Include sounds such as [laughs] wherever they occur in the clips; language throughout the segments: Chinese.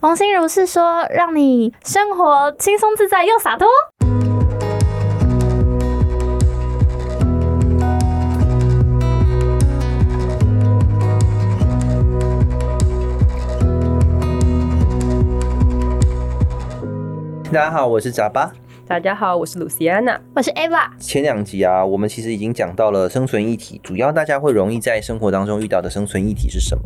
王心如是说，让你生活轻松自在又洒脱。大家好，我是扎巴。大家好，我是露西安娜。我是 Eva。前两集啊，我们其实已经讲到了生存议题，主要大家会容易在生活当中遇到的生存议题是什么？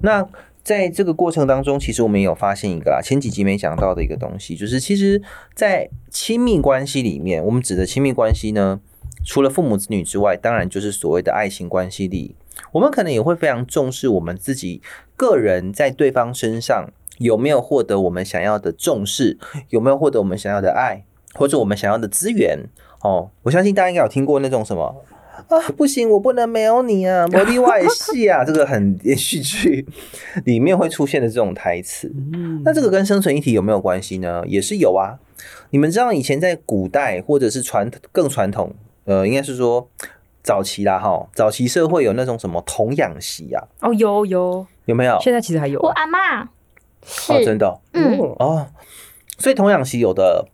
那在这个过程当中，其实我们也有发现一个啊，前几集没讲到的一个东西，就是其实，在亲密关系里面，我们指的亲密关系呢，除了父母子女之外，当然就是所谓的爱情关系里，我们可能也会非常重视我们自己个人在对方身上有没有获得我们想要的重视，有没有获得我们想要的爱，或者我们想要的资源哦。我相信大家应该有听过那种什么。啊，不行，我不能没有你啊！[laughs] 魔力外戏啊，这个很 [laughs] 连续剧里面会出现的这种台词。嗯那这个跟生存议题有没有关系呢？也是有啊。你们知道以前在古代或者是传更传统，呃，应该是说早期啦哈，早期社会有那种什么童养媳啊？哦，有有有没有？现在其实还有。我阿妈哦，真的，嗯哦，所以童养媳有的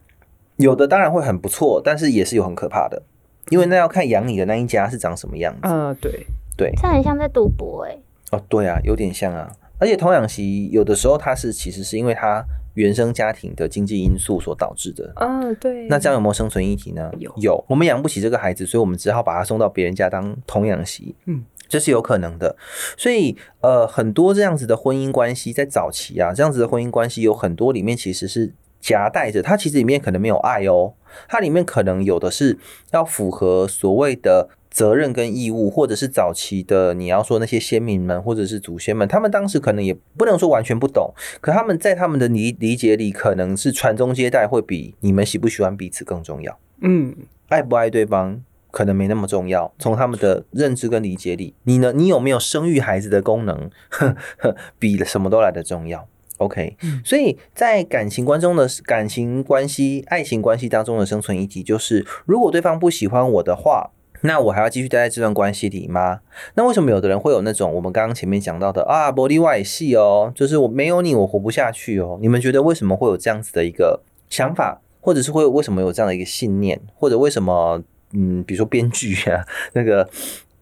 有的当然会很不错，但是也是有很可怕的。因为那要看养你的那一家是长什么样子。嗯，对对，这很像在赌博哎。哦，对啊，有点像啊。而且童养媳有的时候它是其实是因为他原生家庭的经济因素所导致的。嗯，对。那这样有没有生存议题呢？有有，我们养不起这个孩子，所以我们只好把他送到别人家当童养媳。嗯，这是有可能的。所以呃，很多这样子的婚姻关系在早期啊，这样子的婚姻关系有很多里面其实是。夹带着它，其实里面可能没有爱哦，它里面可能有的是要符合所谓的责任跟义务，或者是早期的你要说那些先民们或者是祖先们，他们当时可能也不能说完全不懂，可他们在他们的理理解里，可能是传宗接代会比你们喜不喜欢彼此更重要。嗯，爱不爱对方可能没那么重要，从他们的认知跟理解里，你呢？你有没有生育孩子的功能，呵 [laughs] 呵比什么都来的重要？OK，所以在感情观中的感情关系、爱情关系当中的生存议题，就是如果对方不喜欢我的话，那我还要继续待在这段关系里吗？那为什么有的人会有那种我们刚刚前面讲到的啊，body 外系哦，就是我没有你，我活不下去哦？你们觉得为什么会有这样子的一个想法，或者是会为什么有这样的一个信念，或者为什么嗯，比如说编剧啊那个？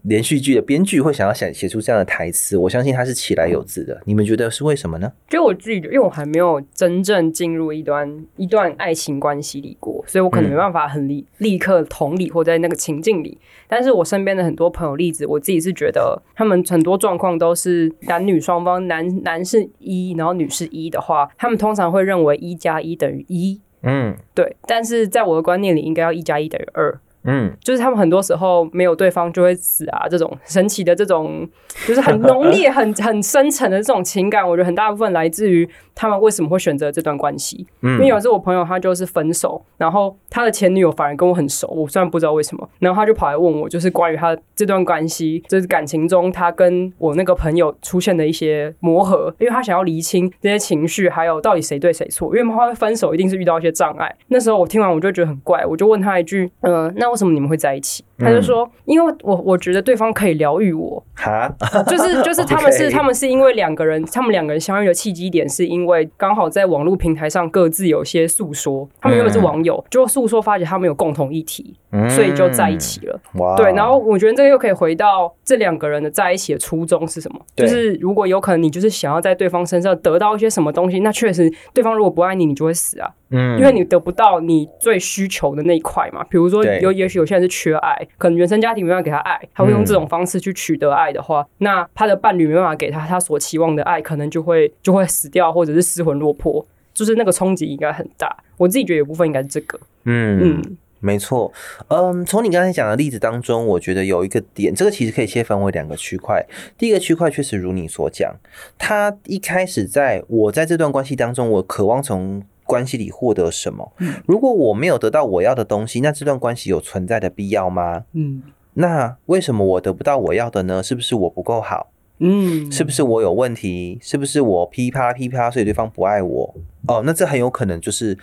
连续剧的编剧会想要想写出这样的台词，我相信他是起来有字的。你们觉得是为什么呢？就我自己，因为我还没有真正进入一段一段爱情关系里过，所以我可能没办法很立立刻同理或在那个情境里。但是我身边的很多朋友例子，我自己是觉得他们很多状况都是男女双方，男男是一，然后女是一的话，他们通常会认为一加一等于一。嗯，对。但是在我的观念里，应该要一加一等于二。嗯，就是他们很多时候没有对方就会死啊，这种神奇的这种，就是很浓烈、[laughs] 很很深沉的这种情感，我觉得很大部分来自于。他们为什么会选择这段关系？嗯因为有时候我朋友他就是分手，然后他的前女友反而跟我很熟，我虽然不知道为什么，然后他就跑来问我，就是关于他这段关系，就是感情中他跟我那个朋友出现的一些磨合，因为他想要厘清这些情绪，还有到底谁对谁错。因为他会分手，一定是遇到一些障碍。那时候我听完我就觉得很怪，我就问他一句：“嗯，那为什么你们会在一起？”他就说：“因为我我觉得对方可以疗愈我。”哈，就是 [laughs] 就是他们是他们是因为两个人，他们两个人相遇的契机点是因为。刚好在网络平台上各自有些诉说，他们原本是网友，就诉说发觉他们有共同议题，所以就在一起了。对，然后我觉得这个又可以回到这两个人的在一起的初衷是什么？就是如果有可能，你就是想要在对方身上得到一些什么东西，那确实对方如果不爱你，你就会死啊。嗯，因为你得不到你最需求的那一块嘛。比如说有也许有些人是缺爱，可能原生家庭没办法给他爱，他会用这种方式去取得爱的话，那他的伴侣没办法给他他所期望的爱，可能就会就会死掉，或者是失魂落魄，就是那个冲击应该很大。我自己觉得有部分应该是这个。嗯嗯，没错。嗯，从你刚才讲的例子当中，我觉得有一个点，这个其实可以切分为两个区块。第一个区块确实如你所讲，他一开始在我在这段关系当中，我渴望从。关系里获得什么？如果我没有得到我要的东西，那这段关系有存在的必要吗？嗯，那为什么我得不到我要的呢？是不是我不够好？嗯，是不是我有问题？是不是我噼啪噼啪，所以对方不爱我？哦，那这很有可能就是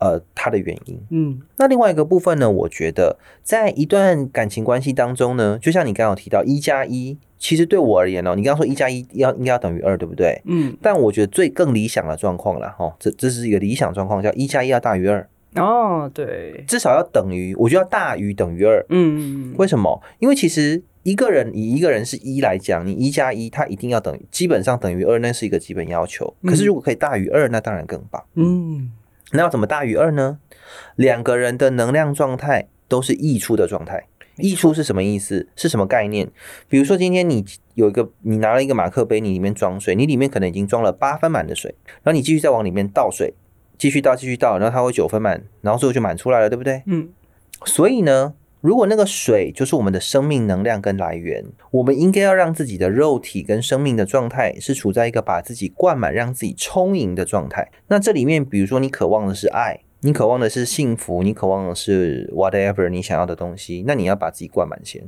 呃它的原因。嗯那另外一个部分呢，我觉得在一段感情关系当中呢，就像你刚刚提到一加一，其实对我而言哦，你刚刚说一加一要应该要等于二，对不对？嗯，但我觉得最更理想的状况了，哈，这这是一个理想状况，叫一加一要大于二，哦，对，至少要等于，我觉得要大于等于二。嗯为什么？因为其实一个人以一个人是一来讲，你一加一，它一定要等于，基本上等于二，那是一个基本要求。可是如果可以大于二，那当然更棒。嗯那要怎么大于二呢？两个人的能量状态都是溢出的状态。溢出是什么意思？是什么概念？比如说今天你有一个，你拿了一个马克杯，你里面装水，你里面可能已经装了八分满的水，然后你继续再往里面倒水，继续倒，继续倒，然后它会九分满，然后最后就满出来了，对不对？嗯所以呢，如果那个水就是我们的生命能量跟来源，我们应该要让自己的肉体跟生命的状态是处在一个把自己灌满、让自己充盈的状态。那这里面，比如说你渴望的是爱，你渴望的是幸福，你渴望的是 whatever 你想要的东西，那你要把自己灌满先。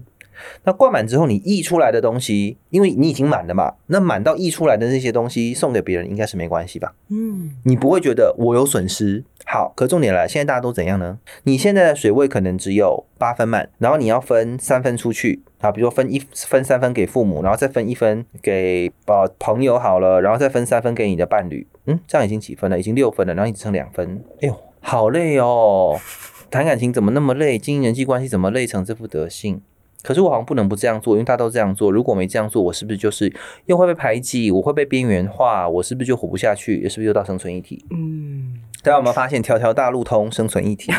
那灌满之后，你溢出来的东西，因为你已经满了嘛，那满到溢出来的那些东西送给别人，应该是没关系吧？嗯你不会觉得我有损失。好，可重点来，现在大家都怎样呢？你现在的水位可能只有八分满，然后你要分三分出去啊，比如说分一分三分给父母，然后再分一分给呃朋友好了，然后再分三分给你的伴侣。嗯，这样已经几分了？已经六分了，然后你只剩两分。哎呦，好累哦！谈感情怎么那么累？经营人际关系怎么累成这副德性？可是我好像不能不这样做，因为大家都这样做。如果没这样做，我是不是就是又会被排挤？我会被边缘化？我是不是就活不下去？是不是又到生存议题？嗯大家有没有发现条条大路通，生存一体？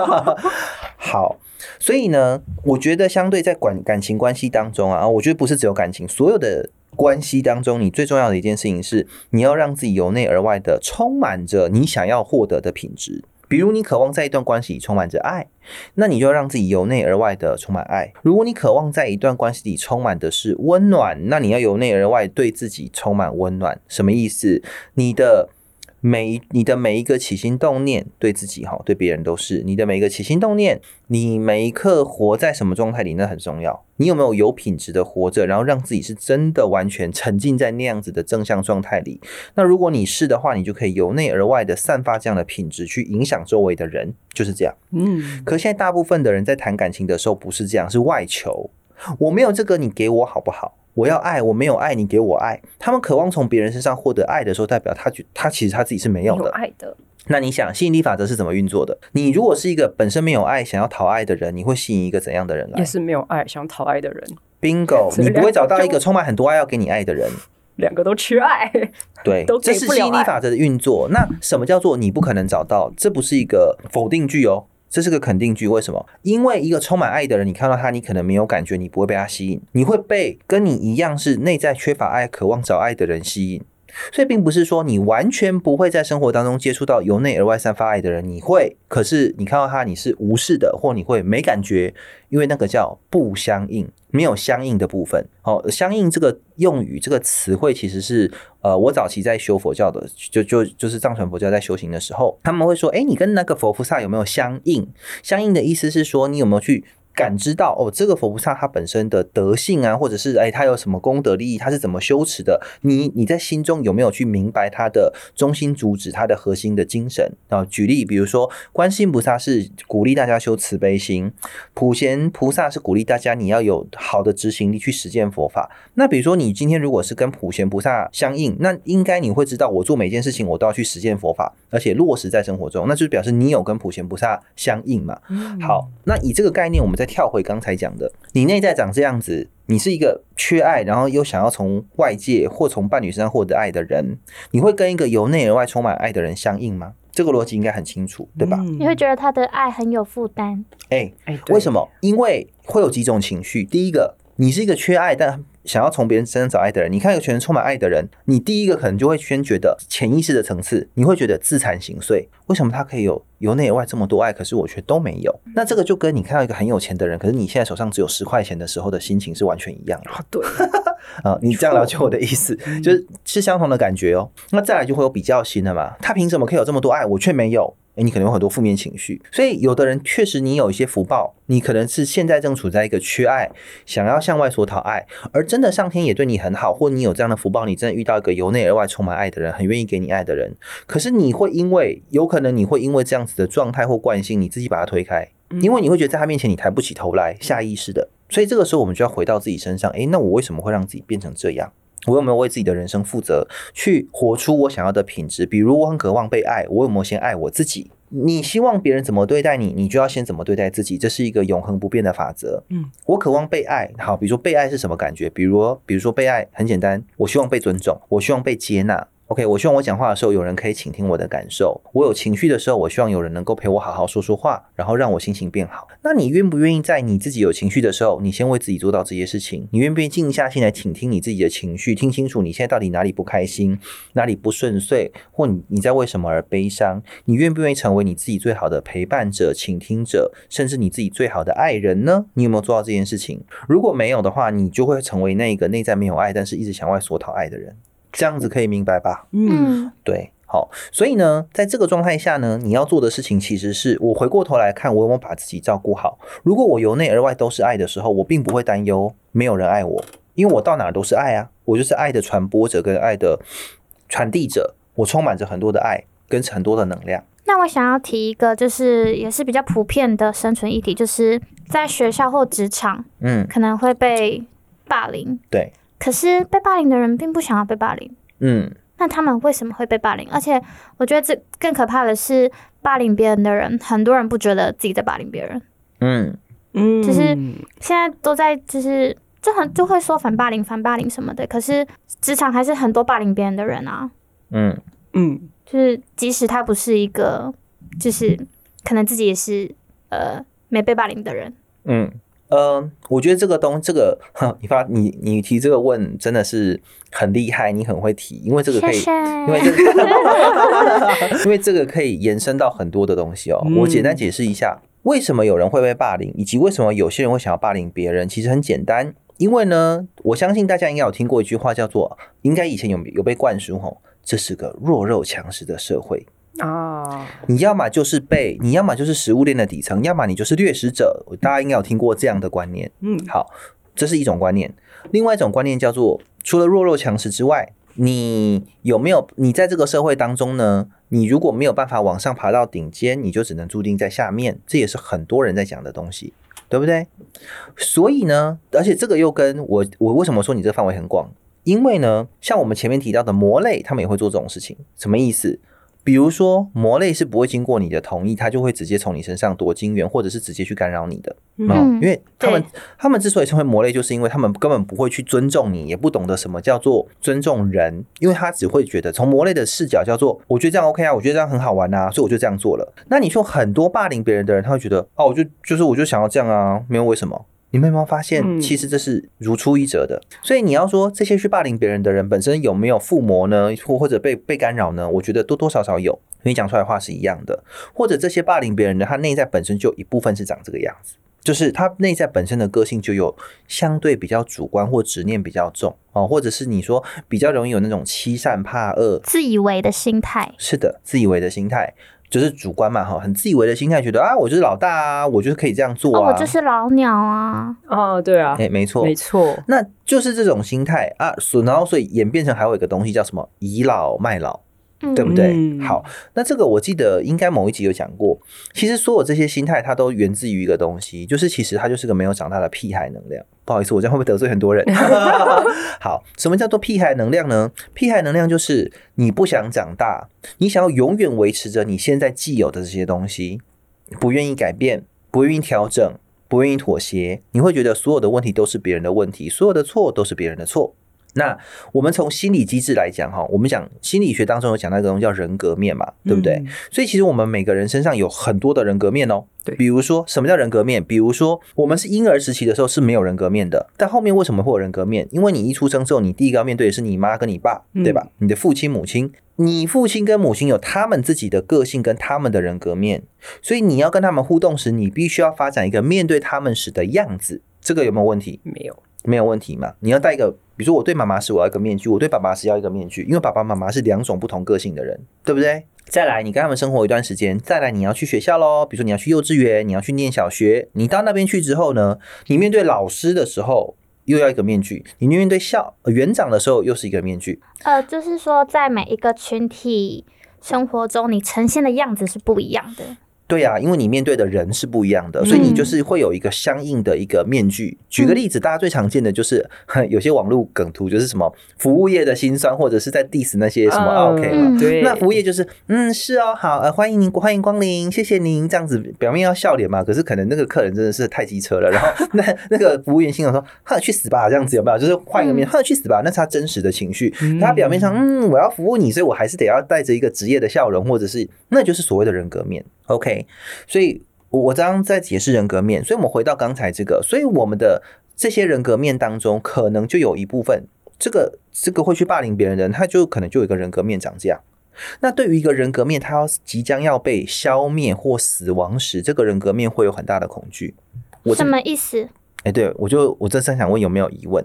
[laughs] 好，所以呢，我觉得相对在感感情关系当中啊，我觉得不是只有感情，所有的关系当中，你最重要的一件事情是，你要让自己由内而外的充满着你想要获得的品质。比如你渴望在一段关系里充满着爱，那你就要让自己由内而外的充满爱。如果你渴望在一段关系里充满的是温暖，那你要由内而外对自己充满温暖。什么意思？你的每你的每一个起心动念，对自己哈，对别人都是你的每一个起心动念，你每一刻活在什么状态里，那很重要。你有没有有品质的活着，然后让自己是真的完全沉浸在那样子的正向状态里？那如果你是的话，你就可以由内而外的散发这样的品质，去影响周围的人，就是这样。嗯可现在大部分的人在谈感情的时候不是这样，是外求。我没有这个，你给我好不好？我要爱，我没有爱，你给我爱。他们渴望从别人身上获得爱的时候，代表他觉他其实他自己是没有有的。爱的，那你想，吸引力法则是怎么运作的？你如果是一个本身没有爱、想要讨爱的人，你会吸引一个怎样的人来也是没有爱想讨爱的人，？Bingo！[laughs] 你不会找到一个充满很多爱要给你爱的人。两个都缺爱。对都，这是吸引力法则的运作。那什么叫做你不可能找到？这不是一个否定句哦，这是个肯定句。为什么？因为一个充满爱的人，你看到他，你可能没有感觉，你不会被他吸引，你会被跟你一样是内在缺乏爱、渴望找爱的人吸引。所以并不是说你完全不会在生活当中接触到由内而外散发爱的人，你会，可是你看到他你是无视的，或你会没感觉，因为那个叫不相应，没有相应的部分。哦，相应这个用语这个词汇其实是呃，我早期在修佛教的，就就就是藏传佛教在修行的时候，他们会说，哎，你跟那个佛菩萨有没有相应？相应的意思是说，你有没有去感知到哦，这个佛菩萨他本身的德性啊，或者是哎他有什么功德利益，他是怎么修持的？你你在心中有没有去明白他的中心主旨，他的核心的精神啊？举例，比如说观世音菩萨是鼓励大家修慈悲心，普贤菩萨是鼓励大家你要有好的执行力去实践佛法。那比如说你今天如果是跟普贤菩萨相应，那应该你会知道，我做每件事情我都要去实践佛法，而且落实在生活中，那就表示你有跟普贤菩萨相应嘛。好，那以这个概念，我们再跳回刚才讲的，你内在长这样子，你是一个缺爱，然后又想要从外界或从伴侣身上获得爱的人，你会跟一个由内而外充满爱的人相应吗？这个逻辑应该很清楚，对吧？嗯你会觉得他的爱很有负担，哎、哎，为什么？因为会有几种情绪。第一个，你是一个缺爱但想要从别人身上找爱的人，你看一个全充满爱的人，你第一个可能就会先觉得潜意识的层次，你会觉得自惭形秽。为什么他可以有由内而外这么多爱，可是我却都没有？那这个就跟你看到一个很有钱的人，可是你现在手上只有十块钱的时候的心情是完全一样的。啊，[laughs] 对，[laughs] 啊，你这样了解我的意思，就是是相同的感觉哦。那再来就会有比较心了嘛，他凭什么可以有这么多爱，我却没有？诶，你可能有很多负面情绪。所以有的人确实你有一些福报，你可能是现在正处在一个缺爱，想要向外索讨爱，而真的上天也对你很好，或你有这样的福报，你真的遇到一个由内而外充满爱的人，很愿意给你爱的人。可是你会因为有可能你会因为这样子的状态或惯性，你自己把它推开，因为你会觉得在他面前你抬不起头来，下意识的。所以这个时候我们就要回到自己身上，诶，那我为什么会让自己变成这样？我有没有为自己的人生负责，去活出我想要的品质？比如我很渴望被爱，我有没有先爱我自己？你希望别人怎么对待你，你就要先怎么对待自己，这是一个永恒不变的法则。嗯，我渴望被爱，好，比如说被爱是什么感觉？比如，比如说被爱很简单，我希望被尊重，我希望被接纳。OK，我希望我讲话的时候有人可以倾听我的感受。我有情绪的时候，我希望有人能够陪我好好说说话，然后让我心情变好。那你愿不愿意在你自己有情绪的时候，你先为自己做到这些事情？你愿不愿意静下心来倾听你自己的情绪，听清楚你现在到底哪里不开心，哪里不顺遂，或你你在为什么而悲伤？你愿不愿意成为你自己最好的陪伴者、倾听者，甚至你自己最好的爱人呢？你有没有做到这件事情？如果没有的话，你就会成为那个内在没有爱，但是一直向外索讨爱的人。这样子可以明白吧？嗯，对，好，所以呢，在这个状态下呢，你要做的事情其实是我回过头来看，我有没有把自己照顾好。如果我由内而外都是爱的时候，我并不会担忧没有人爱我，因为我到哪都是爱啊，我就是爱的传播者跟爱的传递者，我充满着很多的爱跟很多的能量。那我想要提一个，就是也是比较普遍的生存议题，就是在学校或职场，嗯，可能会被霸凌。对，可是被霸凌的人并不想要被霸凌，嗯，那他们为什么会被霸凌？而且我觉得这更可怕的是，霸凌别人的人，很多人不觉得自己在霸凌别人，嗯，嗯，就是现在都在就是就很就会说反霸凌、反霸凌什么的，可是职场还是很多霸凌别人的人啊。嗯，嗯，就是即使他不是一个，就是可能自己也是呃没被霸凌的人，嗯，呃，我觉得这个东这个，哼你发你你提这个问真的是很厉害，你很会提，因为这个可以。因为这个，[laughs] 因为这个可以延伸到很多的东西哦。嗯我简单解释一下，为什么有人会被霸凌，以及为什么有些人会想要霸凌别人，其实很简单。因为呢，我相信大家应该有听过一句话，叫做“应该以前有有被灌输吼，这是个弱肉强食的社会”。啊，你要么就是被，你要么就是食物链的底层，要么你就是掠食者。大家应该有听过这样的观念。嗯，好，这是一种观念。另外一种观念叫做，除了弱肉强食之外，你有没有你在这个社会当中呢？你如果没有办法往上爬到顶尖，你就只能注定在下面。这也是很多人在讲的东西，对不对？所以呢，而且这个又跟我我为什么说你这个范围很广？因为呢，像我们前面提到的魔类，他们也会做这种事情。什么意思？比如说，魔类是不会经过你的同意，他就会直接从你身上夺金元，或者是直接去干扰你的。嗯嗯，因为他们他们之所以称为魔类，就是因为他们根本不会去尊重你，也不懂得什么叫做尊重人，因为他只会觉得从魔类的视角叫做，我觉得这样 OK 啊，我觉得这样很好玩啊，所以我就这样做了。那你说很多霸凌别人的人，他会觉得，哦，我就就是我就想要这样啊，没有为什么。你们有没有发现，嗯其实这是如出一辙的？所以你要说这些去霸凌别人的人本身有没有附魔呢，或或者被被干扰呢？我觉得多多少少有，你讲出来的话是一样的。或者这些霸凌别人的，他内在本身就有一部分是长这个样子。就是他内在本身的个性就有相对比较主观或执念比较重哦，或者是你说比较容易有那种欺善怕恶，自以为的心态，是的，自以为的心态就是主观嘛哈，很自以为的心态，觉得啊我就是老大啊，我就是可以这样做哦，啊，我就是老鸟啊，哦，对啊，哎、没错，没错，那就是这种心态啊，所然后所以演变成还有一个东西叫什么？倚老卖老，嗯对不对？嗯好，那这个我记得应该某一集有讲过，其实所有这些心态它都源自于一个东西，就是其实它就是个没有长大的屁孩能量。不好意思，我这样会不会得罪很多人？[laughs] 好，什么叫做屁孩能量呢？屁孩能量就是你不想长大，你想要永远维持着你现在既有的这些东西，不愿意改变，不愿意调整，不愿意妥协，你会觉得所有的问题都是别人的问题，所有的错都是别人的错。那我们从心理机制来讲，哈，我们讲心理学当中有讲到一个东西叫人格面嘛，对不对？嗯所以其实我们每个人身上有很多的人格面哦。对比如说什么叫人格面？比如说我们是婴儿时期的时候是没有人格面的，但后面为什么会有人格面？因为你一出生之后，你第一个要面对的是你妈跟你爸，嗯对吧？你的父亲母亲，你父亲跟母亲有他们自己的个性跟他们的人格面，所以你要跟他们互动时，你必须要发展一个面对他们时的样子。这个有没有问题？没有，没有问题嘛？你要带一个，比如说我对妈妈是我要一个面具，我对爸爸是要一个面具，因为爸爸妈妈是两种不同个性的人，对不对？再来，你跟他们生活一段时间，再来你要去学校喽。比如说你要去幼稚园，你要去念小学。你到那边去之后呢，你面对老师的时候又要一个面具，你面对校园长的时候又是一个面具。呃，就是说在每一个群体生活中，你呈现的样子是不一样的。对呀，因为你面对的人是不一样的，所以你就是会有一个相应的一个面具。举个例子，大家最常见的就是 [laughs] 有些网络梗图，就是什么服务业的辛酸，或者是在 diss 那些什么 OK 嘛。对，那服务业就是嗯是哦，好呃欢迎您欢迎光临，谢谢您这样子，表面要笑脸嘛，可是可能那个客人真的是太机车了，然后 [laughs] 那那个服务员心想说哼去死吧这样子有没有？就是换一个面哼去死吧，那是他真实的情绪。他表面上嗯我要服务你，所以我还是得要带着一个职业的笑容，或者是那就是所谓的人格面。OK，所以我刚刚在解释人格面，所以我们回到刚才这个，所以我们的这些人格面当中，可能就有一部分，这个这个会去霸凌别人的人，他就可能就有一个人格面长这样。那对于一个人格面，他要即将要被消灭或死亡时，这个人格面会有很大的恐惧。我什么意思？哎，对我就我正想问有没有疑问？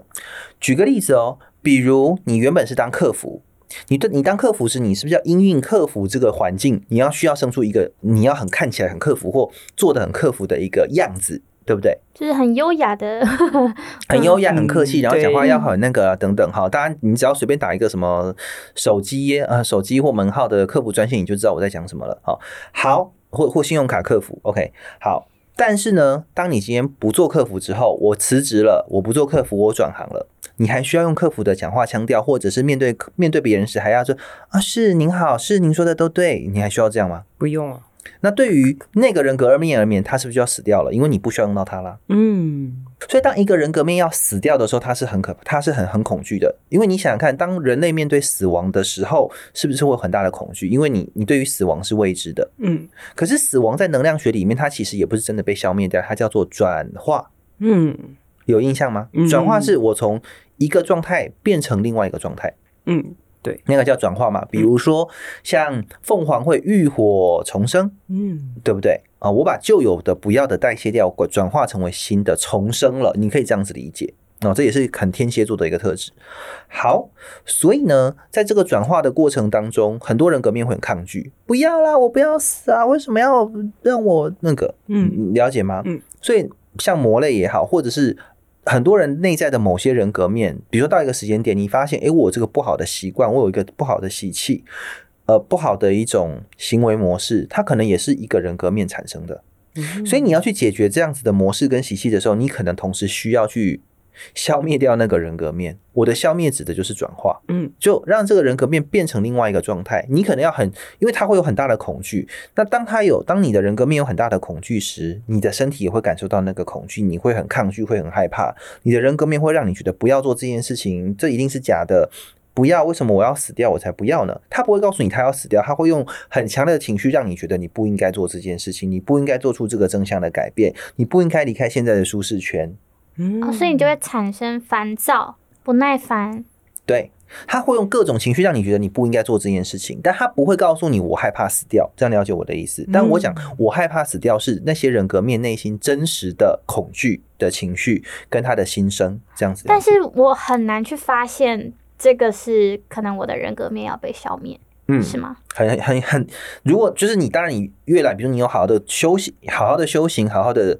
举个例子哦，比如你原本是当客服。你对你当客服时，你是不是要应应客服这个环境？你要需要生出一个你要很看起来很客服或做的很客服的一个样子，对不对？就是很优雅的，[laughs] 很优雅、很客气，然后讲话要很那个等等。哈，当然你只要随便打一个什么手机呃手机或门号的客服专线，你就知道我在讲什么了。好，好，或或信用卡客服，OK，好。但是呢，当你今天不做客服之后，我辞职了，我不做客服，我转行了。你还需要用客服的讲话腔调，或者是面对面对别人时还要说啊，是您好，是您说的都对，你还需要这样吗？不用啊。那对于那个人格而面而面，他是不是就要死掉了？因为你不需要用到他了。嗯。所以当一个人格面要死掉的时候，他是很可，他是很很恐惧的。因为你想想看，当人类面对死亡的时候，是不是会有很大的恐惧？因为你你对于死亡是未知的。嗯。可是死亡在能量学里面，它其实也不是真的被消灭掉，它叫做转化。嗯。有印象吗？转化是我从一个状态变成另外一个状态。嗯。对，那个叫转化嘛，比如说像凤凰会浴火重生，嗯，对不对啊？我把旧有的不要的代谢掉，转化成为新的重生了，你可以这样子理解哦，这也是很天蝎座的一个特质。好，所以呢，在这个转化的过程当中，很多人革命会很抗拒，不要啦，我不要死啊，为什么要让我那个？嗯，了解吗？嗯，所以像魔类也好，或者是。很多人内在的某些人格面，比如说到一个时间点，你发现，诶，我这个不好的习惯，我有一个不好的习气，呃，不好的一种行为模式，它可能也是一个人格面产生的。所以你要去解决这样子的模式跟习气的时候，你可能同时需要去。消灭掉那个人格面，我的消灭指的就是转化，嗯，就让这个人格面变成另外一个状态。你可能要很，因为他会有很大的恐惧。那当他有，当你的人格面有很大的恐惧时，你的身体也会感受到那个恐惧，你会很抗拒，会很害怕。你的人格面会让你觉得不要做这件事情，这一定是假的，不要。为什么我要死掉，我才不要呢？他不会告诉你他要死掉，他会用很强烈的情绪让你觉得你不应该做这件事情，你不应该做出这个正向的改变，你不应该离开现在的舒适圈。哦，所以你就会产生烦躁、不耐烦。对，他会用各种情绪让你觉得你不应该做这件事情，但他不会告诉你我害怕死掉。这样了解我的意思？但我讲我害怕死掉是那些人格面内心真实的恐惧的情绪跟他的心声这样子。但是我很难去发现这个是可能我的人格面要被消灭，嗯，是吗？很很很，如果就是你，当然你越来，比如你有好好的休息，好好的修行，好好的。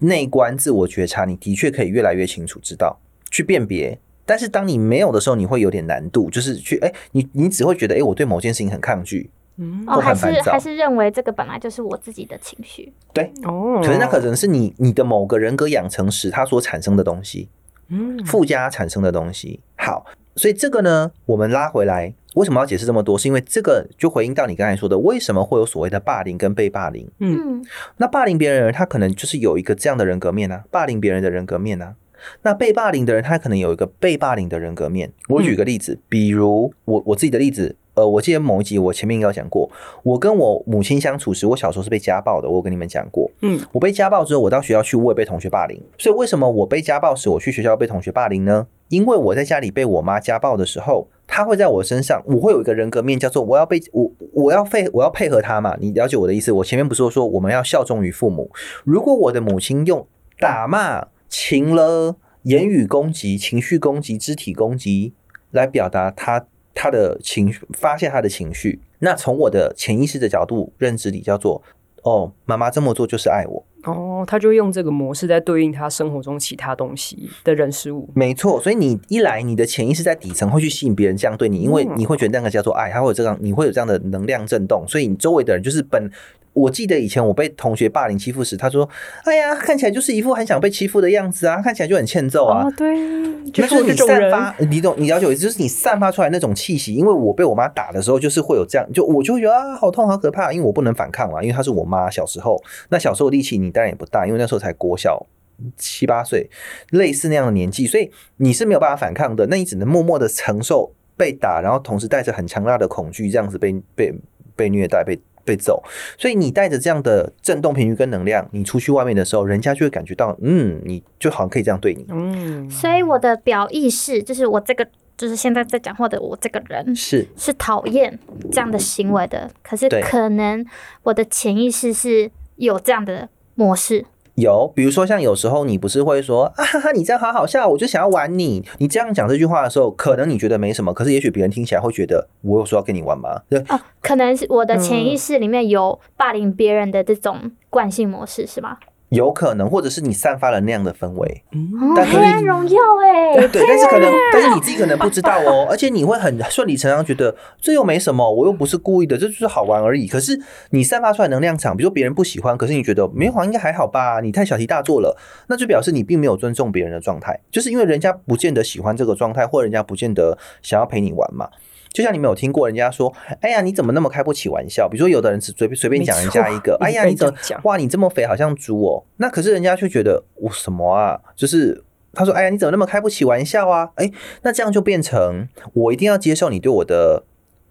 内观自我觉察，你的确可以越来越清楚知道去辨别，但是当你没有的时候，你会有点难度，就是去哎，你你只会觉得哎，我对某件事情很抗拒，嗯，哦，还是还是认为这个本来就是我自己的情绪，对，哦，可是那可能是你你的某个人格养成时它所产生的东西，嗯，附加产生的东西。好，所以这个呢，我们拉回来。为什么要解释这么多？是因为这个就回应到你刚才说的，为什么会有所谓的霸凌跟被霸凌？嗯，那霸凌别人的人，他可能就是有一个这样的人格面呢，霸凌别人的人格面呢。那被霸凌的人，他可能有一个被霸凌的人格面。我举个例子，比如我我自己的例子。呃，我记得某一集我前面应该讲过，我跟我母亲相处时，我小时候是被家暴的。我跟你们讲过，嗯，我被家暴之后，我到学校去，我也被同学霸凌。所以为什么我被家暴时，我去学校被同学霸凌呢？因为我在家里被我妈家暴的时候，他会在我身上，我会有一个人格面，叫做我要被我我要配我要配合他嘛。你了解我的意思？我前面不是说我们要效忠于父母？如果我的母亲用打骂、情了、言语攻击、情绪攻击、肢体攻击来表达她。他的情绪，发泄他的情绪。那从我的潜意识的角度认知里，叫做哦，妈妈这么做就是爱我。哦，他就用这个模式在对应他生活中其他东西的人事物。没错，所以你一来，你的潜意识在底层会去吸引别人这样对你，因为你会觉得那个叫做爱，他会有这样，你会有这样的能量震动，所以你周围的人就是本。我记得以前我被同学霸凌欺负时，他说：“哎呀，看起来就是一副很想被欺负的样子啊，看起来就很欠揍啊。”对，就是你散发，你懂？你了解我意思，就是你散发出来那种气息。因为我被我妈打的时候，就是会有这样，就我就会觉得啊，好痛，好可怕，因为我不能反抗嘛，因为她是我妈。小时候，那小时候力气你当然也不大，因为那时候才国小七八岁，类似那样的年纪，所以你是没有办法反抗的。那你只能默默的承受被打，然后同时带着很强大的恐惧，这样子被被被虐待被。被揍，所以你带着这样的震动频率跟能量，你出去外面的时候，人家就会感觉到，嗯，你就好像可以这样对你。嗯，所以我的表意识就是我这个，就是现在在讲话的我这个人是是讨厌这样的行为的，可是可能我的潜意识是有这样的模式。有，比如说像有时候你不是会说啊哈哈，你这样好好笑，我就想要玩你。你这样讲这句话的时候，可能你觉得没什么，可是也许别人听起来会觉得我有说要跟你玩吗？对 [laughs] 哦，可能是我的潜意识里面有霸凌别人的这种惯性模式，是吗？有可能，或者是你散发了那样的氛围，但黑暗荣耀哎，对，但是可能，但是你自己可能不知道哦，[laughs] 而且你会很顺理成章觉得这又没什么，我又不是故意的，这就是好玩而已。可是你散发出来能量场，比如说别人不喜欢，可是你觉得没有应该还好吧？你太小题大做了，那就表示你并没有尊重别人的状态，就是因为人家不见得喜欢这个状态，或人家不见得想要陪你玩嘛。就像你没有听过人家说，哎呀，你怎么那么开不起玩笑？比如说，有的人只随便随便讲人家一个，哎呀，你怎么哇，你这么肥，好像猪哦。那可是人家却觉得我什么啊？就是他说，哎呀，你怎么那么开不起玩笑啊？哎，那这样就变成我一定要接受你对我的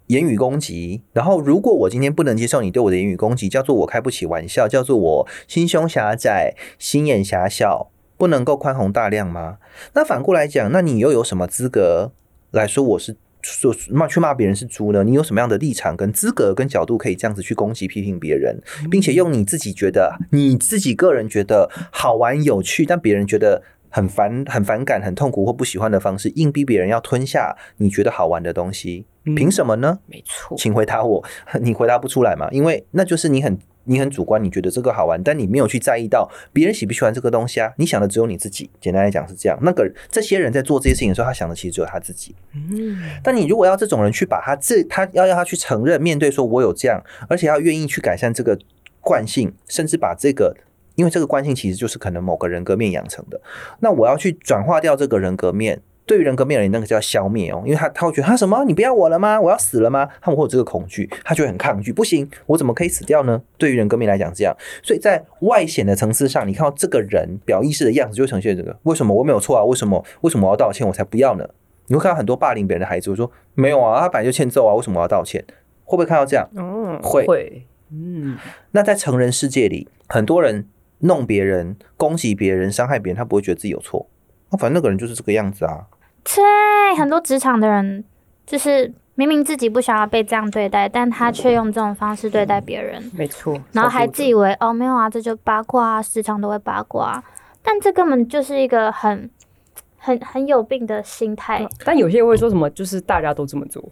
言语攻击。然后，如果我今天不能接受你对我的言语攻击，叫做我开不起玩笑，叫做我心胸狭窄、心眼狭小，不能够宽宏大量吗？那反过来讲，那你又有什么资格来说我是？说骂去骂别人是猪呢？你有什么样的立场、跟资格、跟角度可以这样子去攻击、批评别人，并且用你自己觉得、你自己个人觉得好玩、有趣，但别人觉得很烦、很反感、很痛苦或不喜欢的方式，硬逼别人要吞下你觉得好玩的东西？凭什么呢？没错，请回答我。[laughs] 你回答不出来嘛？因为那就是你很。你很主观，你觉得这个好玩，但你没有去在意到别人喜不喜欢这个东西啊？你想的只有你自己。简单来讲是这样。那个这些人在做这些事情的时候，他想的其实只有他自己。嗯。但你如果要这种人去把他这，他要要他去承认、面对，说我有这样，而且要愿意去改善这个惯性，甚至把这个，因为这个惯性其实就是可能某个人格面养成的。那我要去转化掉这个人格面。对于人格面人，那个叫消灭哦，因为他他会觉得他什么？你不要我了吗？我要死了吗？他们会有这个恐惧，他就会很抗拒。不行，我怎么可以死掉呢？对于人格面来讲，这样，所以在外显的层次上，你看到这个人表意识的样子，就呈现这个。为什么我没有错啊？为什么为什么我要道歉？我才不要呢？你会看到很多霸凌别人的孩子，我说没有啊，他本来就欠揍啊，为什么我要道歉？会不会看到这样？嗯，会会。嗯，那在成人世界里，很多人弄别人、攻击别人、伤害别人，他不会觉得自己有错。那反正那个人就是这个样子啊。对，很多职场的人就是明明自己不想要被这样对待，但他却用这种方式对待别人。没错，然后还自以为哦没有啊，这就八卦啊，时常都会八卦，但这根本就是一个很很很有病的心态。但有些人会说什么，就是大家都这么做。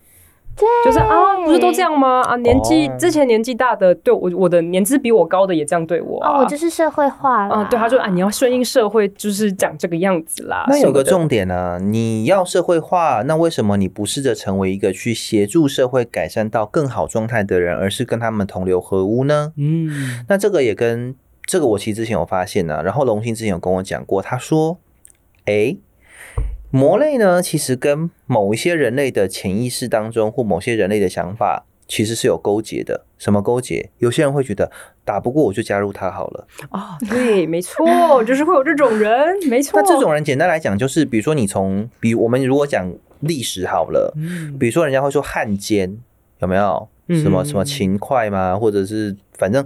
就是啊，不是都这样吗？啊，年纪之前年纪大的对我，我的年资比我高的也这样对我啊。我就是社会化啊。对，他说啊，你要顺应社会，就是讲这个样子啦。那有个重点呢，你要社会化，那为什么你不试着成为一个去协助社会改善到更好状态的人，而是跟他们同流合污呢？嗯，那这个也跟这个我其实之前有发现呢，然后龙兴之前有跟我讲过，他说，哎。魔类呢，其实跟某一些人类的潜意识当中，或某些人类的想法，其实是有勾结的。什么勾结？有些人会觉得打不过我就加入他好了。哦，对，没错，就是会有这种人，没错。那这种人简单来讲，就是比如说你从，比我们如果讲历史好了，嗯，比如说人家会说汉奸有没有？什么什么勤快嘛？或者是反正，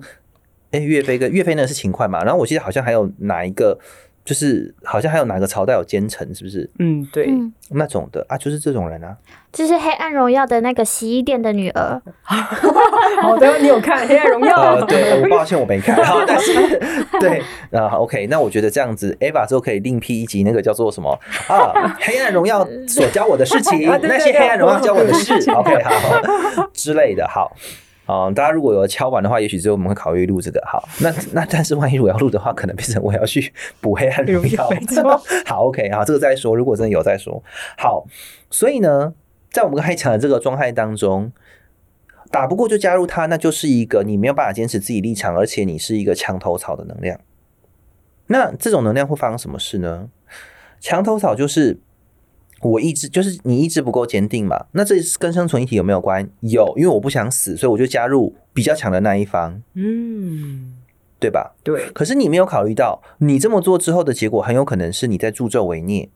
哎，岳飞跟岳飞呢是勤快嘛？然后我记得好像还有哪一个。就是好像还有哪个朝代有奸臣，是不是嗯，对，嗯，那种的啊？就是这种人啊。就是《黑暗荣耀》的那个洗衣店的女儿，[laughs] 好的，你有看《黑暗荣耀呃，》？对，[laughs] 我抱歉我没看，好，但是 [laughs] 对，那 OK，那我觉得这样子，Eva 之后可以另辟一集，那个叫做什么啊，《黑暗荣耀》所教我的事情，啊对对那些黑暗荣耀教我的事，OK，好之类的，好。哦，大家如果有敲完的话，也许之后我们会考虑录这个。好，那那但是万一我要录的话，可能变成我要去补黑暗荣耀。[laughs] 没错，好，OK，好，这个再说。如果真的有再说。好，所以呢，在我们刚才讲的这个状态当中，打不过就加入他，那就是一个你没有办法坚持自己立场，而且你是一个墙头草的能量。那这种能量会发生什么事呢？墙头草就是我意志，就是你意志不够坚定嘛。那这跟生存议题有没有关？有，因为我不想死，所以我就加入比较强的那一方，嗯，对吧？对，可是你没有考虑到，你这么做之后的结果，很有可能是你在助纣为虐。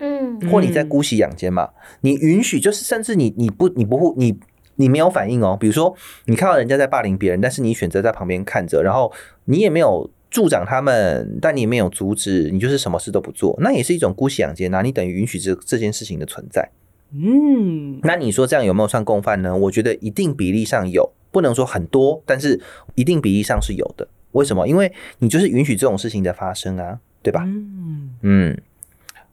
嗯或你在姑息养奸嘛，你允许就是甚至你你不你不会你你没有反应哦，比如说你看到人家在霸凌别人，但是你选择在旁边看着，然后你也没有助长他们，但你没有阻止，你就是什么事都不做，那也是一种姑息养奸啊，你等于允许这这件事情的存在。嗯，那你说这样有没有算共犯呢？我觉得一定比例上有，不能说很多，但是一定比例上是有的。为什么？因为你就是允许这种事情的发生啊，对吧？嗯，嗯，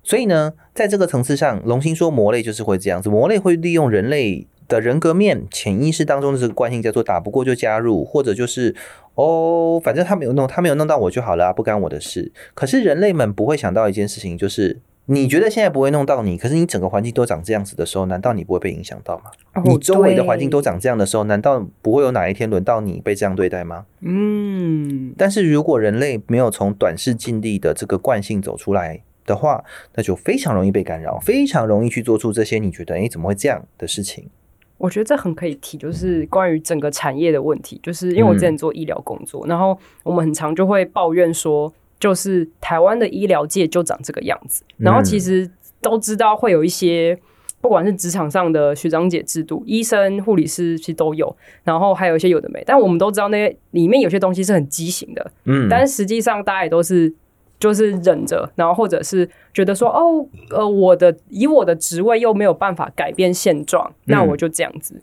所以呢，在这个层次上，龙星说魔类就是会这样子，魔类会利用人类的人格面、潜意识当中的这个惯性，叫做打不过就加入，或者就是哦，反正他没有弄，他没有弄到我就好了啊、不干我的事。可是人类们不会想到一件事情，就是你觉得现在不会弄到你，可是你整个环境都长这样子的时候，难道你不会被影响到吗？哦你周围的环境都长这样的时候，难道不会有哪一天轮到你被这样对待吗？嗯，但是如果人类没有从短视近利的这个惯性走出来的话，那就非常容易被干扰，非常容易去做出这些你觉得诶怎么会这样的事情。我觉得这很可以提，就是关于整个产业的问题。就是因为我之前做医疗工作，然后我们很常就会抱怨说，就是台湾的医疗界就长这个样子。然后其实都知道会有一些，不管是职场上的学长姐制度，医生、护理师其实都有，然后还有一些有的没。但我们都知道那些里面有些东西是很畸形的，嗯，但是实际上大家也都是就是忍着，然后或者是觉得说哦，呃，我的以我的职位又没有办法改变现状，那我就这样子。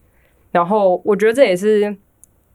然后我觉得这也是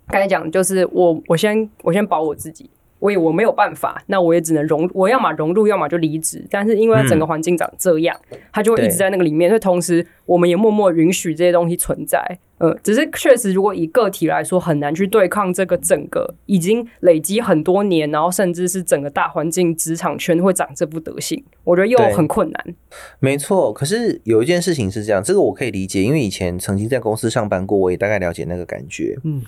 刚才讲，就是我我先我先保我自己。我也我没有办法，那我也只能融，我要么融入，要么就离职。但是因为整个环境长这样，他就会一直在那个里面。所以同时，我们也默默允许这些东西存在。呃，只是确实，如果以个体来说，很难去对抗这个整个已经累积很多年，然后甚至是整个大环境职场圈会长这副德行，我觉得又很困难。没错。可是有一件事情是这样，这个我可以理解，因为以前曾经在公司上班过，我也大概了解那个感觉。嗯。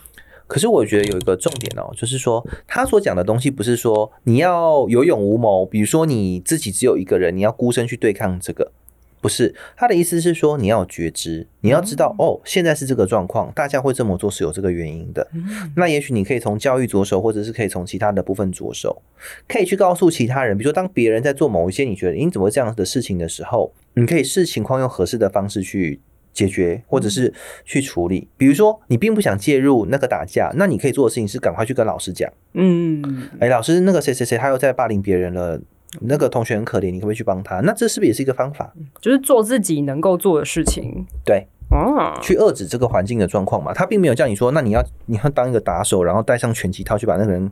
可是我觉得有一个重点哦，就是说他所讲的东西不是说你要有勇无谋，比如说你自己只有一个人，你要孤身去对抗这个，不是他的意思是说你要有觉知，你要知道哦，现在是这个状况，大家会这么做是有这个原因的。那也许你可以从教育着手，或者是可以从其他的部分着手，可以去告诉其他人，比如说当别人在做某一些你觉得你怎么会这样的事情的时候，你可以视情况用合适的方式去。解决，或者是去处理。比如说，你并不想介入那个打架，那你可以做的事情是赶快去跟老师讲。嗯，哎，老师，那个谁谁谁他又在霸凌别人了，那个同学很可怜，你可不可以去帮他？那这是不是也是一个方法？就是做自己能够做的事情。对，啊，去遏制这个环境的状况嘛。他并没有叫你说，那你要你要当一个打手，然后带上拳击套去把那个人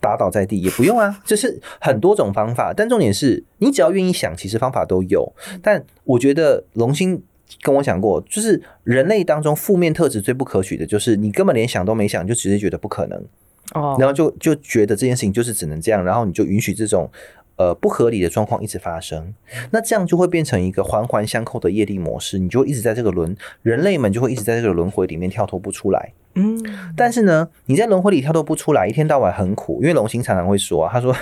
打倒在地，也不用啊。就是很多种方法，但重点是你只要愿意想，其实方法都有。但我觉得龙星。跟我讲过，就是人类当中负面特质最不可取的，就是你根本连想都没想，就直接觉得不可能，哦，然后就就觉得这件事情就是只能这样，然后你就允许这种呃不合理的状况一直发生，那这样就会变成一个环环相扣的业力模式，你就一直在这个轮，人类们就会一直在这个轮回里面跳脱不出来。嗯，但是呢，你在轮回里跳脱不出来，一天到晚很苦，因为龙星常常会说、啊，他说，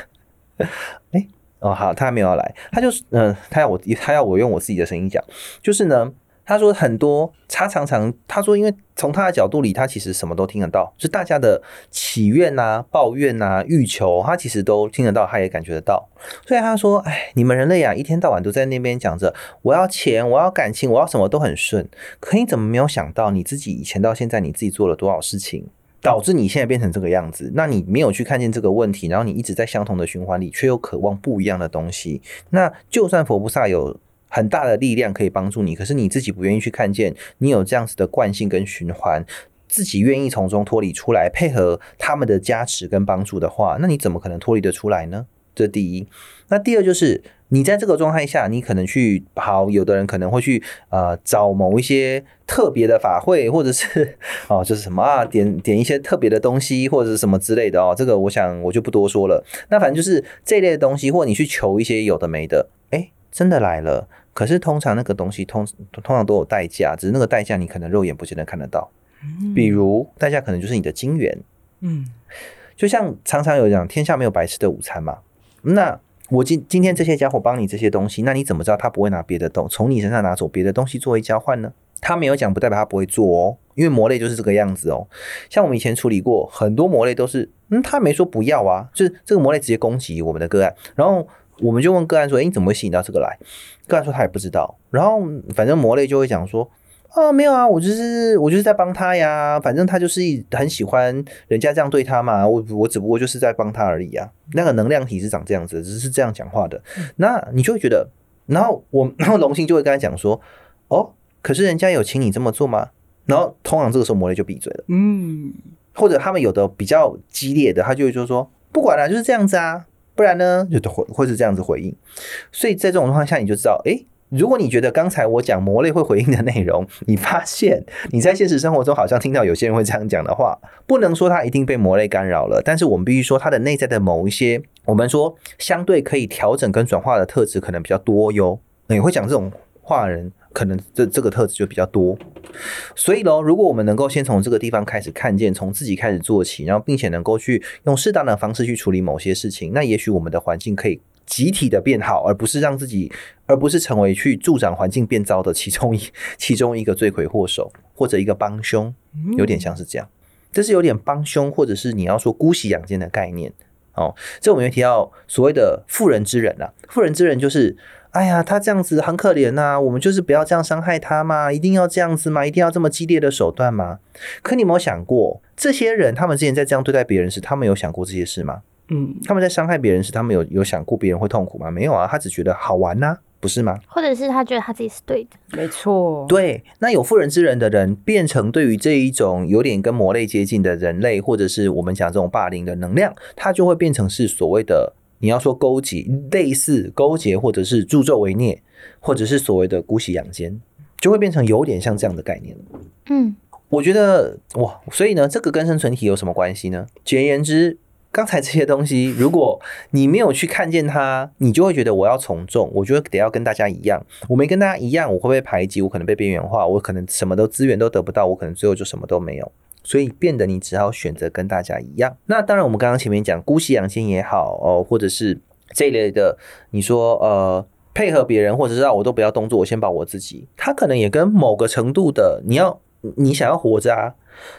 [laughs] 哎。哦，好，他还没有要来，他就是，嗯、他要我，他要我用我自己的声音讲，就是呢，他说很多，他常常他说，因为从他的角度里，他其实什么都听得到，就大家的祈愿啊、抱怨啊、欲求，他其实都听得到，他也感觉得到。所以他说，哎，你们人类啊，一天到晚都在那边讲着我要钱，我要感情，我要什么都很顺，可你怎么没有想到你自己以前到现在你自己做了多少事情？导致你现在变成这个样子。那你没有去看见这个问题，然后你一直在相同的循环里，却又渴望不一样的东西。那就算佛菩萨有很大的力量可以帮助你，可是你自己不愿意去看见，你有这样子的惯性跟循环，自己愿意从中脱离出来，配合他们的加持跟帮助的话，那你怎么可能脱离得出来呢？这第一。那第二就是你在这个状态下，你可能去好，有的人可能会去呃找某一些特别的法会，或者是哦就是什么啊点点一些特别的东西，或者是什么之类的哦。这个我想我就不多说了。那反正就是这类的东西，或你去求一些有的没的，哎，真的来了。可是通常那个东西通通常都有代价，只是那个代价你可能肉眼不见得看得到。比如代价可能就是你的金元。嗯，就像常常有讲，天下没有白吃的午餐嘛。那我今今天这些家伙帮你这些东西，那你怎么知道他不会拿别的东从你身上拿走别的东西作为交换呢？他没有讲，不代表他不会做哦。因为魔类就是这个样子哦。像我们以前处理过很多魔类，都是嗯，他没说不要啊，就是这个魔类直接攻击我们的个案，然后我们就问个案说：“哎，你怎么会吸引到这个来？”个案说他也不知道。然后反正魔类就会讲说。哦，没有啊，我就是我就是在帮他呀，反正他就是很喜欢人家这样对他嘛，我我只不过就是在帮他而已啊。那个能量体是长这样子，只是这样讲话的。那你就会觉得，然后我 [coughs] 然后龙星就会跟他讲说，哦，可是人家有请你这么做吗？然后通常这个时候魔雷就闭嘴了，嗯，或者他们有的比较激烈的，他就会就说不管了，就是这样子啊，不然呢就会会是这样子回应。所以在这种状况下，你就知道，哎。如果你觉得刚才我讲魔类会回应的内容，[laughs] 你发现你在现实生活中好像听到有些人会这样讲的话，不能说他一定被魔类干扰了，但是我们必须说他的内在的某一些，我们说相对可以调整跟转化的特质可能比较多哟。你会讲这种话的人，可能这这个特质就比较多。所以喽，如果我们能够先从这个地方开始看见，从自己开始做起，然后并且能够去用适当的方式去处理某些事情，那也许我们的环境可以。集体的变好，而不是让自己，而不是成为去助长环境变糟的其中一 [laughs] 其中一个罪魁祸首，或者一个帮凶，有点像是这样。这是有点帮凶，或者是你要说姑息养奸的概念哦。这我们也提到所谓的妇人之仁啊，妇人之仁就是，哎呀，他这样子很可怜呐，我们就是不要这样伤害他嘛，一定要这样子吗？一定要这么激烈的手段吗？可你有没有想过，这些人他们之前在这样对待别人时，他们有想过这些事吗？嗯，他们在伤害别人时，他们有有想过别人会痛苦吗？没有啊，他只觉得好玩呐，不是吗？或者是他觉得他自己是对的，没错。对，那有妇人之仁的人，变成对于这一种有点跟魔类接近的人类，或者是我们讲这种霸凌的能量，他就会变成是所谓的你要说勾结，类似勾结，或者是助纣为虐，或者是所谓的姑息养奸，就会变成有点像这样的概念嗯，我觉得哇，所以呢，这个跟生存体有什么关系呢？简言之。刚才这些东西，如果你没有去看见它，你就会觉得我要从众，我觉得得要跟大家一样。我没跟大家一样，我会被排挤，我可能被边缘化，我可能什么都资源都得不到，我可能最后就什么都没有。所以变得你只好选择跟大家一样。那当然，我们刚刚前面讲姑息养奸也好哦，或者是这一类的，你说呃配合别人，或者是让我都不要动作，我先保我自己，他可能也跟某个程度的你要你想要活着啊。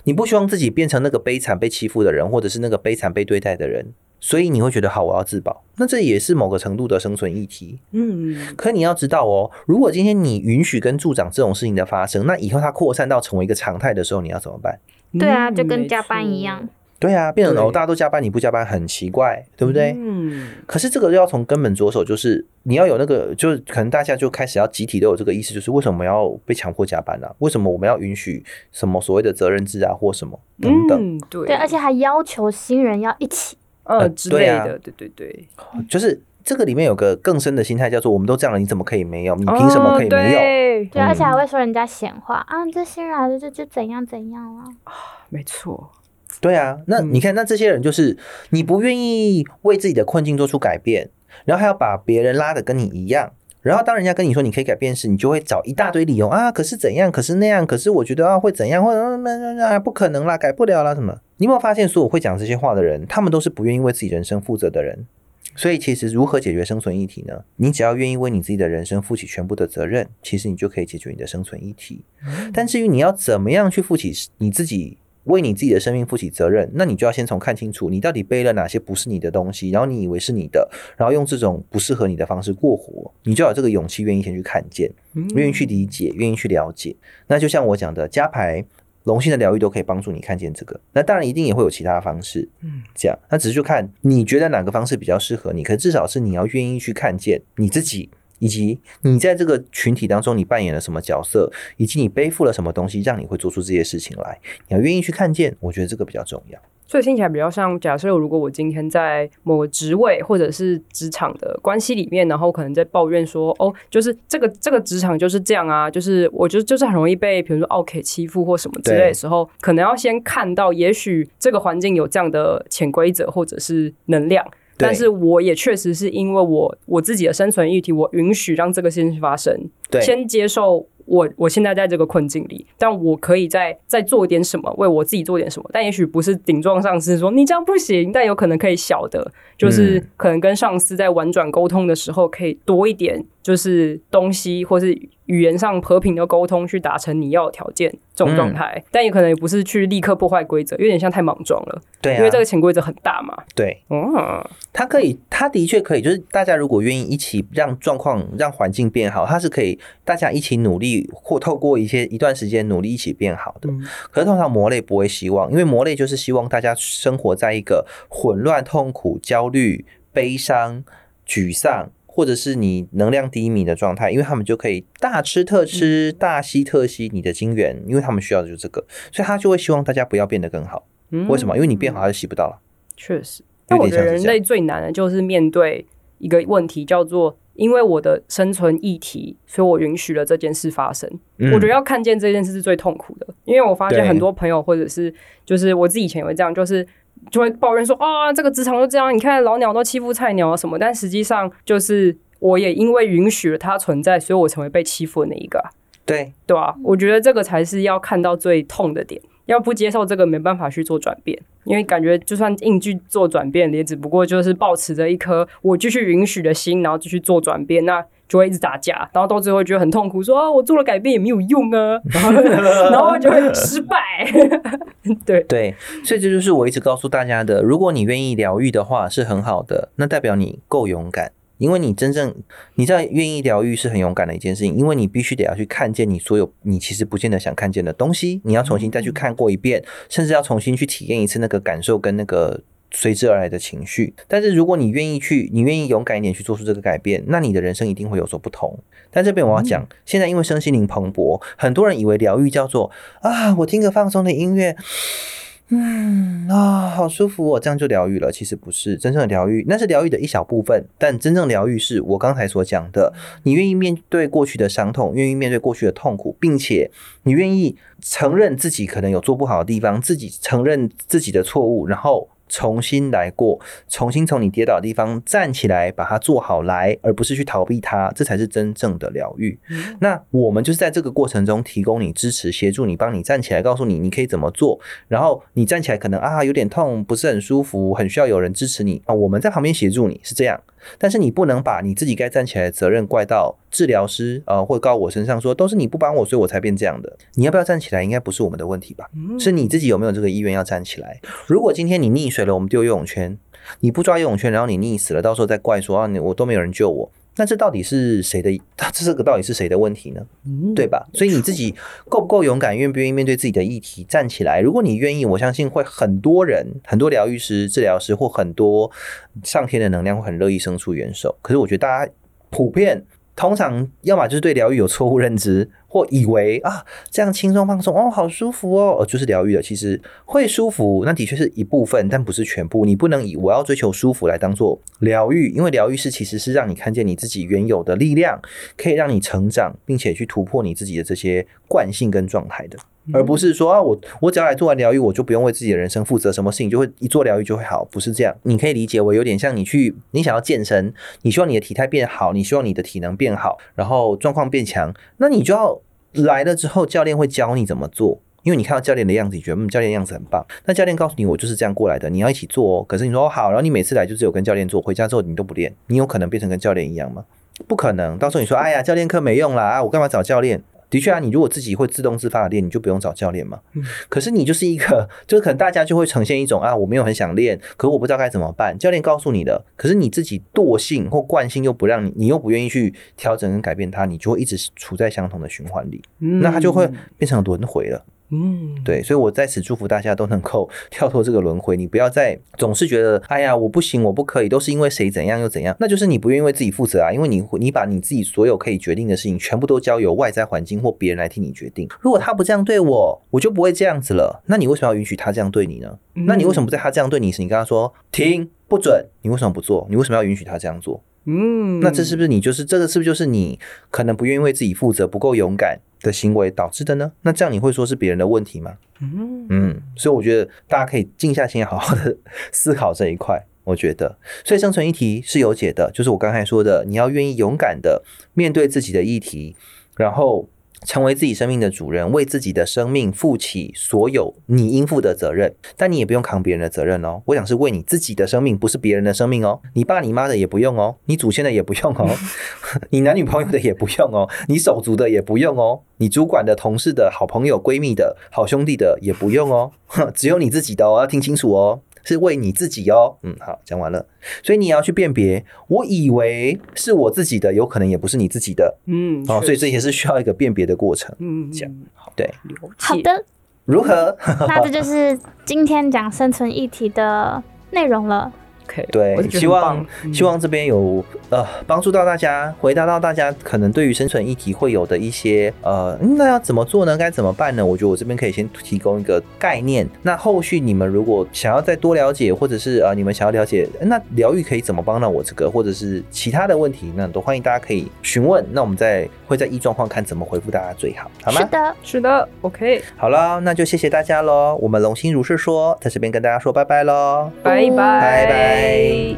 你不希望自己变成那个悲惨被欺负的人，或者是那个悲惨被对待的人，所以你会觉得好，我要自保。那这也是某个程度的生存议题。嗯，可你要知道哦，如果今天你允许跟助长这种事情的发生，那以后它扩散到成为一个常态的时候，你要怎么办？对啊，就跟加班一样。对啊，变成哦，大家都加班，你不加班很奇怪，对不对？嗯。可是这个要从根本着手，就是你要有那个，就是可能大家就开始要集体都有这个意思，就是为什么要被强迫加班呢？为什么我们要允许什么所谓的责任制啊，或什么等等？对，而且还要求新人要一起，呃之类的，对对对，就是这个里面有个更深的心态，叫做我们都这样了，你怎么可以没有？你凭什么可以没有？对，而且还会说人家闲话啊，这新来的就就怎样怎样啊，没错。对啊，那你看，那这些人就是你不愿意为自己的困境做出改变，然后还要把别人拉的跟你一样，然后当人家跟你说你可以改变时，你就会找一大堆理由啊，可是怎样，可是那样，可是我觉得啊会怎样，或者那那不可能啦，改不了啦什么？你有没有发现，所有会讲这些话的人，他们都是不愿意为自己人生负责的人。所以其实如何解决生存议题呢？你只要愿意为你自己的人生负起全部的责任，其实你就可以解决你的生存议题。但至于你要怎么样去负起你自己。为你自己的生命负起责任，那你就要先从看清楚你到底背了哪些不是你的东西，然后你以为是你的，然后用这种不适合你的方式过活，你就有这个勇气，愿意先去看见，愿意去理解，愿意去了解。那就像我讲的，加牌，龙性的疗愈都可以帮助你看见这个。那当然一定也会有其他方式，嗯，这样，那只是就看你觉得哪个方式比较适合你。可至少是你要愿意去看见你自己，以及你在这个群体当中你扮演了什么角色，以及你背负了什么东西，让你会做出这些事情来。你要愿意去看见，我觉得这个比较重要。所以听起来比较像，假设如果我今天在某个职位或者是职场的关系里面，然后可能在抱怨说，哦，就是这个这个职场就是这样啊，就是我觉得就是很容易被比如说 OK 欺负或什么之类的时候，可能要先看到，也许这个环境有这样的潜规则或者是能量，但是我也确实是因为我我自己的生存议题，我允许让这个事情发生，先接受。我我现在在这个困境里，但我可以再再做点什么，为我自己做点什么。但也许不是顶撞上司说你这样不行，但有可能可以小的，就是可能跟上司在婉转沟通的时候，可以多一点，就是东西或是语言上和平的沟通，去达成你要的条件这种状态。但也可能也不是去立刻破坏规则，有点像太莽撞了。对，因为这个潜规则很大嘛。对，嗯，他可以，他的确可以，就是大家如果愿意一起让状况、让环境变好，他是可以大家一起努力。或透过一些一段时间努力一起变好的，可是通常魔类不会希望，因为魔类就是希望大家生活在一个混乱、痛苦、焦虑、悲伤、沮丧，或者是你能量低迷的状态，因为他们就可以大吃特吃、大吸特吸你的精元，因为他们需要的就是这个，所以他就会希望大家不要变得更好。为什么？因为你变好，他就吸不到了。确实，但我觉得人类最难的就是面对一个问题，叫做。因为我的生存议题，所以我允许了这件事发生。我觉得要看见这件事是最痛苦的，因为我发现很多朋友或者是就是我自己以前也会这样，就是就会抱怨说啊，这个职场就这样，你看老鸟都欺负菜鸟啊什么。但实际上就是我也因为允许了它存在，所以我成为被欺负的那一个。对对啊，我觉得这个才是要看到最痛的点。要不接受这个，没办法去做转变，因为感觉就算硬去做转变，也只不过就是保持着一颗我继续允许的心，然后继续做转变，那就会一直打架，然后到最后觉得很痛苦，说啊，我做了改变也没有用啊，[laughs] [laughs] 然后就会失败。[laughs] 对对，所以这就是我一直告诉大家的：如果你愿意疗愈的话，是很好的，那代表你够勇敢。因为你真正你在愿意疗愈是很勇敢的一件事情，因为你必须得要去看见你所有你其实不见得想看见的东西，你要重新再去看过一遍，甚至要重新去体验一次那个感受跟那个随之而来的情绪。但是如果你愿意去，你愿意勇敢一点去做出这个改变，那你的人生一定会有所不同。但这边我要讲，现在因为身心灵蓬勃，很多人以为疗愈叫做啊，我听个放松的音乐。嗯啊，好舒服哦，这样就疗愈了。其实不是真正的疗愈，那是疗愈的一小部分。但真正疗愈是我刚才所讲的，你愿意面对过去的伤痛，愿意面对过去的痛苦，并且你愿意承认自己可能有做不好的地方，自己承认自己的错误，然后。重新来过，重新从你跌倒的地方站起来，把它做好来，而不是去逃避它，这才是真正的疗愈。那我们就是在这个过程中提供你支持、协助你、帮你站起来，告诉你你可以怎么做。然后你站起来可能啊有点痛，不是很舒服，很需要有人支持你啊，我们在旁边协助你，是这样。但是你不能把你自己该站起来的责任怪到治疗师呃，或告我身上，说都是你不帮我，所以我才变这样的。你要不要站起来，应该不是我们的问题吧？是你自己有没有这个意愿要站起来？如果今天你溺水了，我们丢游泳圈，你不抓游泳圈，然后你溺死了，到时候再怪说啊，你我都没有人救我。那这到底是谁的？他 [laughs] 这个到底是谁的问题呢？对吧？所以你自己够不够勇敢，愿不愿意面对自己的议题，站起来？如果你愿意，我相信会很多人、很多疗愈师、治疗师或很多上天的能量会很乐意伸出援手。可是我觉得大家普遍。通常要么就是对疗愈有错误认知，或以为啊这样轻松放松哦好舒服哦，就是疗愈了。其实会舒服，那的确是一部分，但不是全部。你不能以我要追求舒服来当做疗愈，因为疗愈是其实是让你看见你自己原有的力量，可以让你成长，并且去突破你自己的这些惯性跟状态的。而不是说啊，我我只要来做完疗愈，我就不用为自己的人生负责，什么事情就会一做疗愈就会好，不是这样。你可以理解为有点像你去，你想要健身，你希望你的体态变好，你希望你的体能变好，然后状况变强，那你就要来了之后，教练会教你怎么做。因为你看到教练的样子，你觉得嗯，教练样子很棒。那教练告诉你，我就是这样过来的，你要一起做哦。可是你说好，然后你每次来就只有跟教练做，回家之后你都不练，你有可能变成跟教练一样吗？不可能。到时候你说，哎呀，教练课没用啦，啊，我干嘛找教练？的确啊，你如果自己会自动自发的练，你就不用找教练嘛。可是你就是一个，[laughs] 就是可能大家就会呈现一种啊，我没有很想练，可我不知道该怎么办。教练告诉你的，可是你自己惰性或惯性又不让你，你又不愿意去调整跟改变它，你就会一直处在相同的循环里，那它就会变成轮回了。嗯，对，所以我在此祝福大家都能够 [laughs] 跳脱这个轮回，你不要再总是觉得，哎呀，我不行，我不可以，都是因为谁怎样又怎样，那就是你不愿意为自己负责啊，因为你你把你自己所有可以决定的事情，全部都交由外在环境或别人来替你决定。如果他不这样对我，我就不会这样子了。那你为什么要允许他这样对你呢？那你为什么不在他这样对你时，你跟他说停，不准？你为什么不做？你为什么要允许他这样做？嗯，那这是不是你就是这个是不是就是你可能不愿意为自己负责、不够勇敢的行为导致的呢？那这样你会说是别人的问题吗？嗯嗯，所以我觉得大家可以静下心来，好好的思考这一块。我觉得，所以生存议题是有解的，就是我刚才说的，你要愿意勇敢的面对自己的议题，然后成为自己生命的主人，为自己的生命负起所有你应负的责任。但你也不用扛别人的责任哦。我想是为你自己的生命，不是别人的生命哦。你爸你妈的也不用哦，你祖先的也不用哦，[laughs] 你男女朋友的也不用哦，你手足的也不用哦，你主管的、同事的、好朋友、闺蜜的、好兄弟的也不用哦，[laughs] 只有你自己的哦，要听清楚哦。是为你自己哦，嗯，好，讲完了，所以你也要去辨别，我以为是我自己的，有可能也不是你自己的，嗯，哦，所以这也是需要一个辨别的过程，嗯这样好对，好，的，如何？那这就是今天讲生存议题的内容了。OK，对希望嗯希望这边有呃帮助到大家，回答到大家可能对于生存议题会有的一些呃，嗯那要怎么做呢？该怎么办呢？我觉得我这边可以先提供一个概念。那后续你们如果想要再多了解，或者是呃你们想要了解，那疗愈可以怎么帮到我这个，或者是其他的问题，那都欢迎大家可以询问。那我们再会在依状况看怎么回复大家最好，好吗？是的，是的，OK，好了，那就谢谢大家喽。我们龙心如是说，在这边跟大家说拜拜喽。拜拜拜哎。